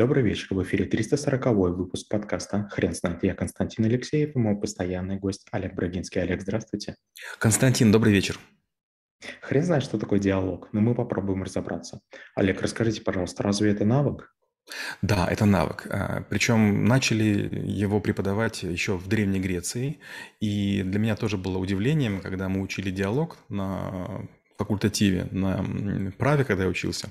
Добрый вечер. В эфире 340 выпуск подкаста «Хрен знает». Я Константин Алексеев и мой постоянный гость Олег Брагинский. Олег, здравствуйте. Константин, добрый вечер. Хрен знает, что такое диалог, но мы попробуем разобраться. Олег, расскажите, пожалуйста, разве это навык? Да, это навык. А, Причем начали его преподавать еще в Древней Греции. И для меня тоже было удивлением, когда мы учили диалог на факультативе, на праве, когда я учился.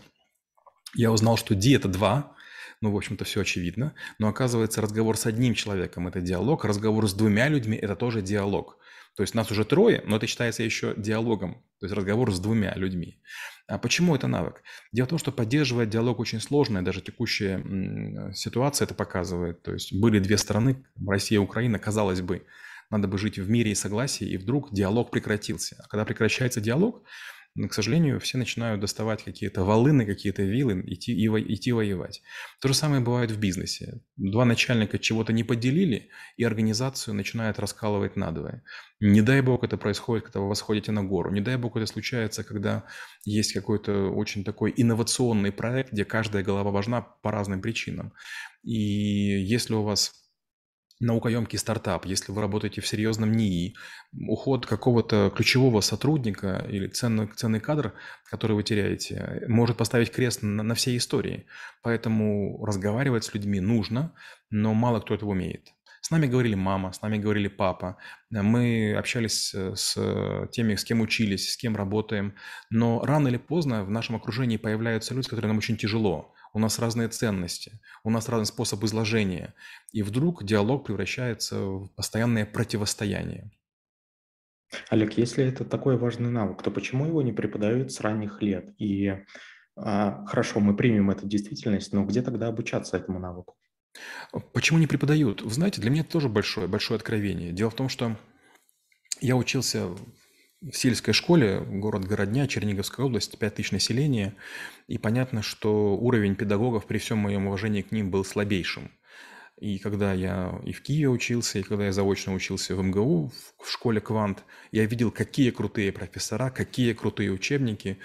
Я узнал, что ди – это два, ну, в общем-то, все очевидно. Но оказывается, разговор с одним человеком – это диалог, разговор с двумя людьми – это тоже диалог. То есть нас уже трое, но это считается еще диалогом, то есть разговор с двумя людьми. А почему это навык? Дело в том, что поддерживать диалог очень сложно, и даже текущая ситуация это показывает. То есть были две страны, Россия и Украина, казалось бы, надо бы жить в мире и согласии, и вдруг диалог прекратился. А когда прекращается диалог, но, к сожалению, все начинают доставать какие-то волыны, какие-то вилы, идти, и, идти воевать. То же самое бывает в бизнесе. Два начальника чего-то не поделили, и организацию начинает раскалывать надвое. Не дай бог это происходит, когда вы восходите на гору. Не дай бог это случается, когда есть какой-то очень такой инновационный проект, где каждая голова важна по разным причинам. И если у вас наукоемкий стартап, если вы работаете в серьезном НИИ, уход какого-то ключевого сотрудника или ценный, ценный кадр, который вы теряете, может поставить крест на, на всей истории. Поэтому разговаривать с людьми нужно, но мало кто этого умеет. С нами говорили мама, с нами говорили папа. Мы общались с теми, с кем учились, с кем работаем. Но рано или поздно в нашем окружении появляются люди, которые нам очень тяжело у нас разные ценности, у нас разный способ изложения, и вдруг диалог превращается в постоянное противостояние. Олег, если это такой важный навык, то почему его не преподают с ранних лет? И а, хорошо, мы примем эту действительность, но где тогда обучаться этому навыку? Почему не преподают? Вы знаете, для меня это тоже большое, большое откровение. Дело в том, что я учился сельской школе, город Городня, Черниговская область, 5 тысяч населения, и понятно, что уровень педагогов при всем моем уважении к ним был слабейшим. И когда я и в Киеве учился, и когда я заочно учился в МГУ, в школе «Квант», я видел, какие крутые профессора, какие крутые учебники.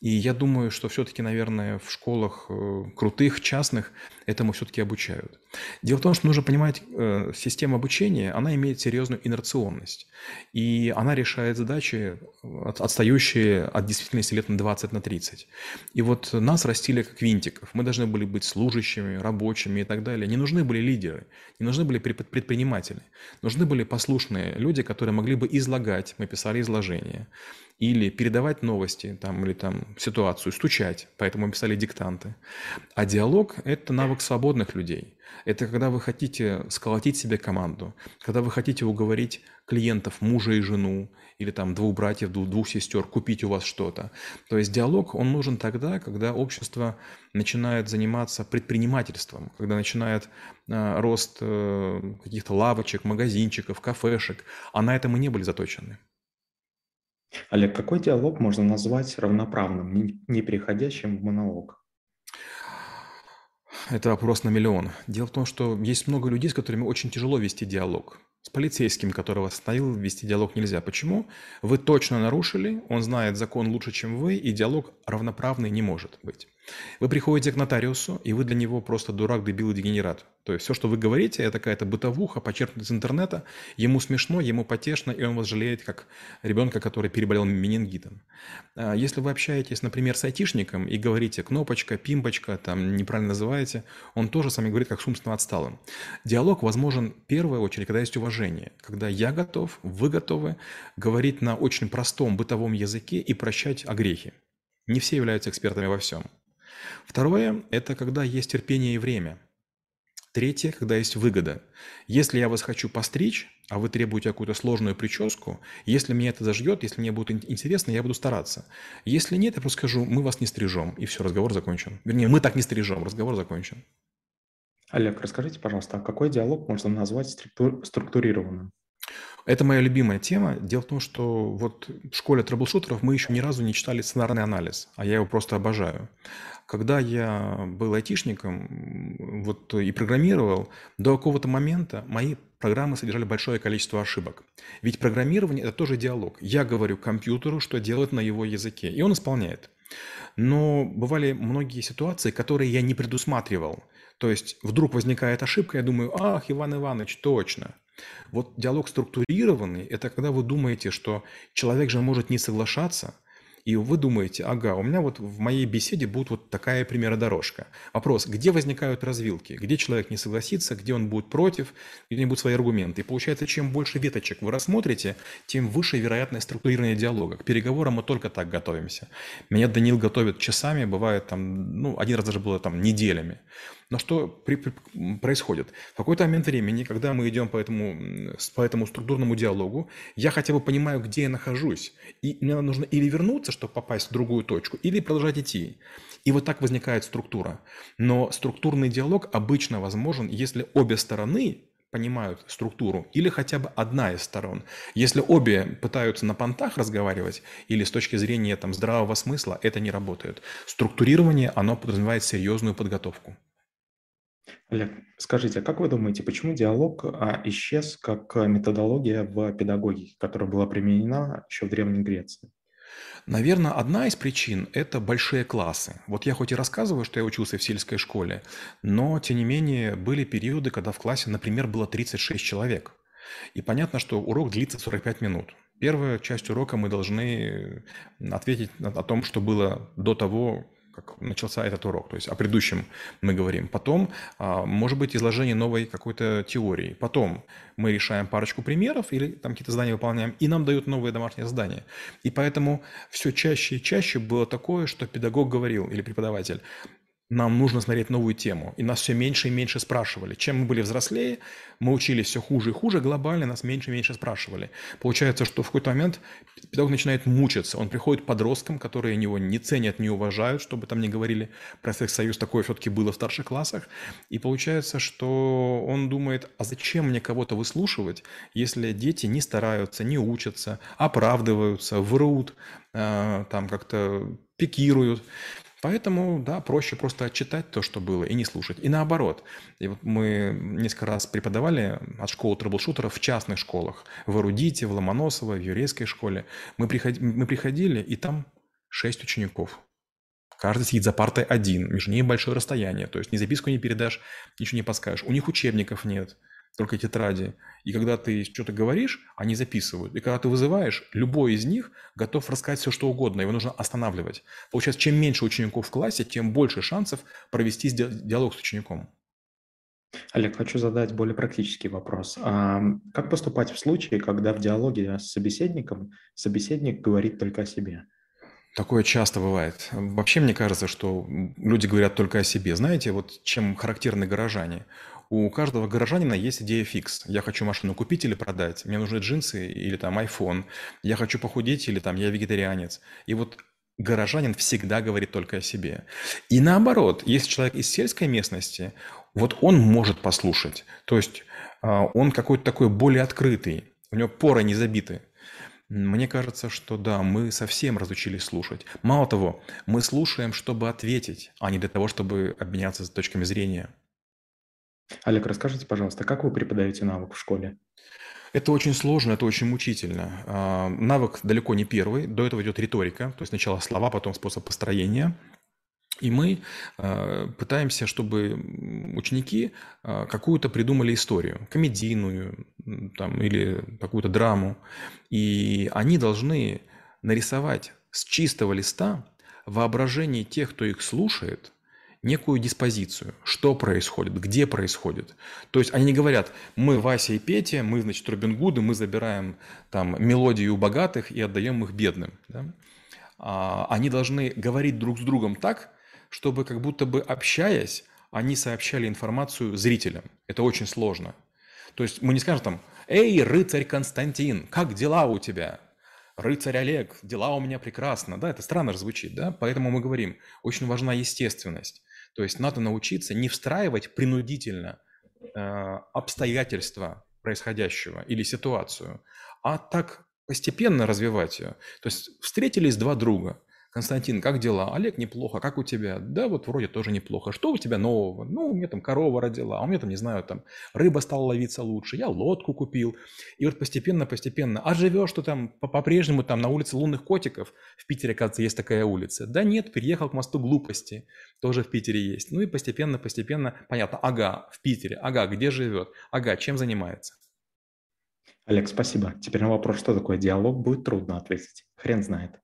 И я думаю, что все-таки, наверное, в школах э, крутых, частных этому все-таки обучают. Дело в том, что нужно понимать, э, система обучения, она имеет серьезную инерционность. И она решает задачи, отстающие от действительности лет на 20, на 30. И вот нас растили как винтиков. Мы должны были быть служащими, рабочими и так далее. Не нужны были лидеры, не нужны были предприниматели. Нужны были послушные люди, которые могли бы излагать, мы писали изложения, или передавать новости там, или там, ситуацию, стучать, поэтому мы писали диктанты. А диалог – это навык свободных людей. Это когда вы хотите сколотить себе команду, когда вы хотите уговорить клиентов, мужа и жену, или там двух братьев, двух, двух сестер, купить у вас что-то. То есть диалог, он нужен тогда, когда общество начинает заниматься предпринимательством, когда начинает э, рост э, каких-то лавочек, магазинчиков, кафешек, а на это мы не были заточены. Олег, какой диалог можно назвать равноправным, не переходящим в монолог? Это вопрос на миллион. Дело в том, что есть много людей, с которыми очень тяжело вести диалог. С полицейским, которого остановил, вести диалог нельзя. Почему? Вы точно нарушили, он знает закон лучше, чем вы, и диалог равноправный не может быть. Вы приходите к нотариусу, и вы для него просто дурак, дебил и дегенерат. То есть все, что вы говорите, это какая-то бытовуха, почерпнутая из интернета. Ему смешно, ему потешно, и он вас жалеет, как ребенка, который переболел менингитом. А если вы общаетесь, например, с айтишником и говорите «кнопочка», «пимпочка», там неправильно называете, он тоже с вами говорит, как с умственно отсталым. Диалог возможен в первую очередь, когда есть уважение, когда я готов, вы готовы говорить на очень простом бытовом языке и прощать огрехи. Не все являются экспертами во всем. Второе – это когда есть терпение и время. Третье, когда есть выгода. Если я вас хочу постричь, а вы требуете какую-то сложную прическу, если мне это зажгет, если мне будет интересно, я буду стараться. Если нет, я просто скажу, мы вас не стрижем, и все, разговор закончен. Вернее, мы так не стрижем, разговор закончен. Олег, расскажите, пожалуйста, а какой диалог можно назвать структурированным? Это моя любимая тема. Дело в том, что вот в школе трэблшутеров мы еще ни разу не читали сценарный анализ, а я его просто обожаю. Когда я был айтишником вот, и программировал, до какого-то момента мои программы содержали большое количество ошибок. Ведь программирование – это тоже диалог. Я говорю компьютеру, что делать на его языке, и он исполняет. Но бывали многие ситуации, которые я не предусматривал. То есть вдруг возникает ошибка, я думаю, ах, Иван Иванович, точно. Вот диалог структурированный– это когда вы думаете, что человек же может не соглашаться, и вы думаете, ага, у меня вот в моей беседе будет вот такая примеродорожка. Вопрос, где возникают развилки? Где человек не согласится, где он будет против, где не будут свои аргументы. И получается, чем больше веточек вы рассмотрите, тем выше вероятность структурирования диалога. К переговорам мы только так готовимся. Меня Данил готовит часами, бывает там, ну, один раз даже было там неделями. Но что при, при, происходит? В какой-то момент времени, когда мы идем по этому, по этому структурному диалогу, я хотя бы понимаю, где я нахожусь. И мне нужно или вернуться, чтобы попасть в другую точку, или продолжать идти. И вот так возникает структура. Но структурный диалог обычно возможен, если обе стороны понимают структуру, или хотя бы одна из сторон. Если обе пытаются на понтах разговаривать, или с точки зрения там, здравого смысла, это не работает. Структурирование, оно подразумевает серьезную подготовку. Олег, скажите, а как вы думаете, почему диалог а, исчез как методология в педагогике, которая была применена еще в Древней Греции? Наверное, одна из причин – это большие классы. Вот я хоть и рассказываю, что я учился в сельской школе, но, тем не менее, были периоды, когда в классе, например, было 36 человек. И понятно, что урок длится 45 минут. Первая часть урока мы должны ответить о том, что было до того, как начался этот урок, то есть о предыдущем мы говорим. Потом, а, может быть, изложение новой какой-то теории. Потом мы решаем парочку примеров или там какие-то задания выполняем, и нам дают новые домашние задания. И поэтому все чаще и чаще было такое, что педагог говорил или преподаватель, нам нужно смотреть новую тему. И нас все меньше и меньше спрашивали. Чем мы были взрослее, мы учились все хуже и хуже, глобально нас меньше и меньше спрашивали. Получается, что в какой-то момент педагог начинает мучиться. Он приходит к подросткам, которые его не ценят, не уважают, чтобы там не говорили про Союз, такое все-таки было в старших классах. И получается, что он думает, а зачем мне кого-то выслушивать, если дети не стараются, не учатся, оправдываются, врут, э, там как-то пикируют. Поэтому, да, проще просто отчитать то, что было, и не слушать. И наоборот. И вот мы несколько раз преподавали от школы трэблшутеров в частных школах. В Эрудите, в Ломоносово, в еврейской школе. Мы, приход... мы приходили, и там шесть учеников. Каждый сидит за партой один, между ними большое расстояние. То есть ни записку не передашь, ничего не подскажешь. У них учебников нет только тетради. И когда ты что-то говоришь, они записывают. И когда ты вызываешь, любой из них готов рассказать все, что угодно. Его нужно останавливать. Получается, чем меньше учеников в классе, тем больше шансов провести диалог с учеником. Олег, хочу задать более практический вопрос. А как поступать в случае, когда в диалоге с собеседником собеседник говорит только о себе? Такое часто бывает. Вообще, мне кажется, что люди говорят только о себе. Знаете, вот чем характерны горожане? У каждого горожанина есть идея фикс. Я хочу машину купить или продать. Мне нужны джинсы или там iPhone. Я хочу похудеть или там я вегетарианец. И вот горожанин всегда говорит только о себе. И наоборот, если человек из сельской местности, вот он может послушать. То есть а, он какой-то такой более открытый, у него поры не забиты. Мне кажется, что да, мы совсем разучились слушать. Мало того, мы слушаем, чтобы ответить, а не для того, чтобы обменяться точками зрения. Олег, расскажите, пожалуйста, как вы преподаете навык в школе? Это очень сложно, это очень мучительно. А, навык далеко не первый. До этого идет риторика, то есть сначала слова, потом способ построения. И мы э, пытаемся, чтобы ученики э, какую-то придумали историю, комедийную там, или какую-то драму. И они должны нарисовать с чистого листа воображение тех, кто их слушает, некую диспозицию, что происходит, где происходит. То есть они не говорят, мы Вася и Петя, мы, значит, Робин Гуды, мы забираем там мелодию богатых и отдаем их бедным. Да? А, они должны говорить друг с другом так, чтобы как будто бы общаясь, они сообщали информацию зрителям. Это очень сложно. То есть мы не скажем там, «Эй, рыцарь Константин, как дела у тебя?» «Рыцарь Олег, дела у меня прекрасно». Да, это странно звучит, да? Поэтому мы говорим, очень важна естественность. То есть надо научиться не встраивать принудительно э, обстоятельства происходящего или ситуацию, а так постепенно развивать ее. То есть встретились два друга. Константин, как дела? Олег, неплохо. Как у тебя? Да, вот вроде тоже неплохо. Что у тебя нового? Ну, у меня там корова родила, а у меня там, не знаю, там рыба стала ловиться лучше, я лодку купил. И вот постепенно-постепенно. А живешь что там по-прежнему там на улице лунных котиков? В Питере, оказывается, есть такая улица. Да нет, переехал к мосту глупости. Тоже в Питере есть. Ну и постепенно-постепенно, понятно, ага, в Питере, ага, где живет, ага, чем занимается. Олег, спасибо. Теперь на вопрос, что такое диалог, будет трудно ответить. Хрен знает.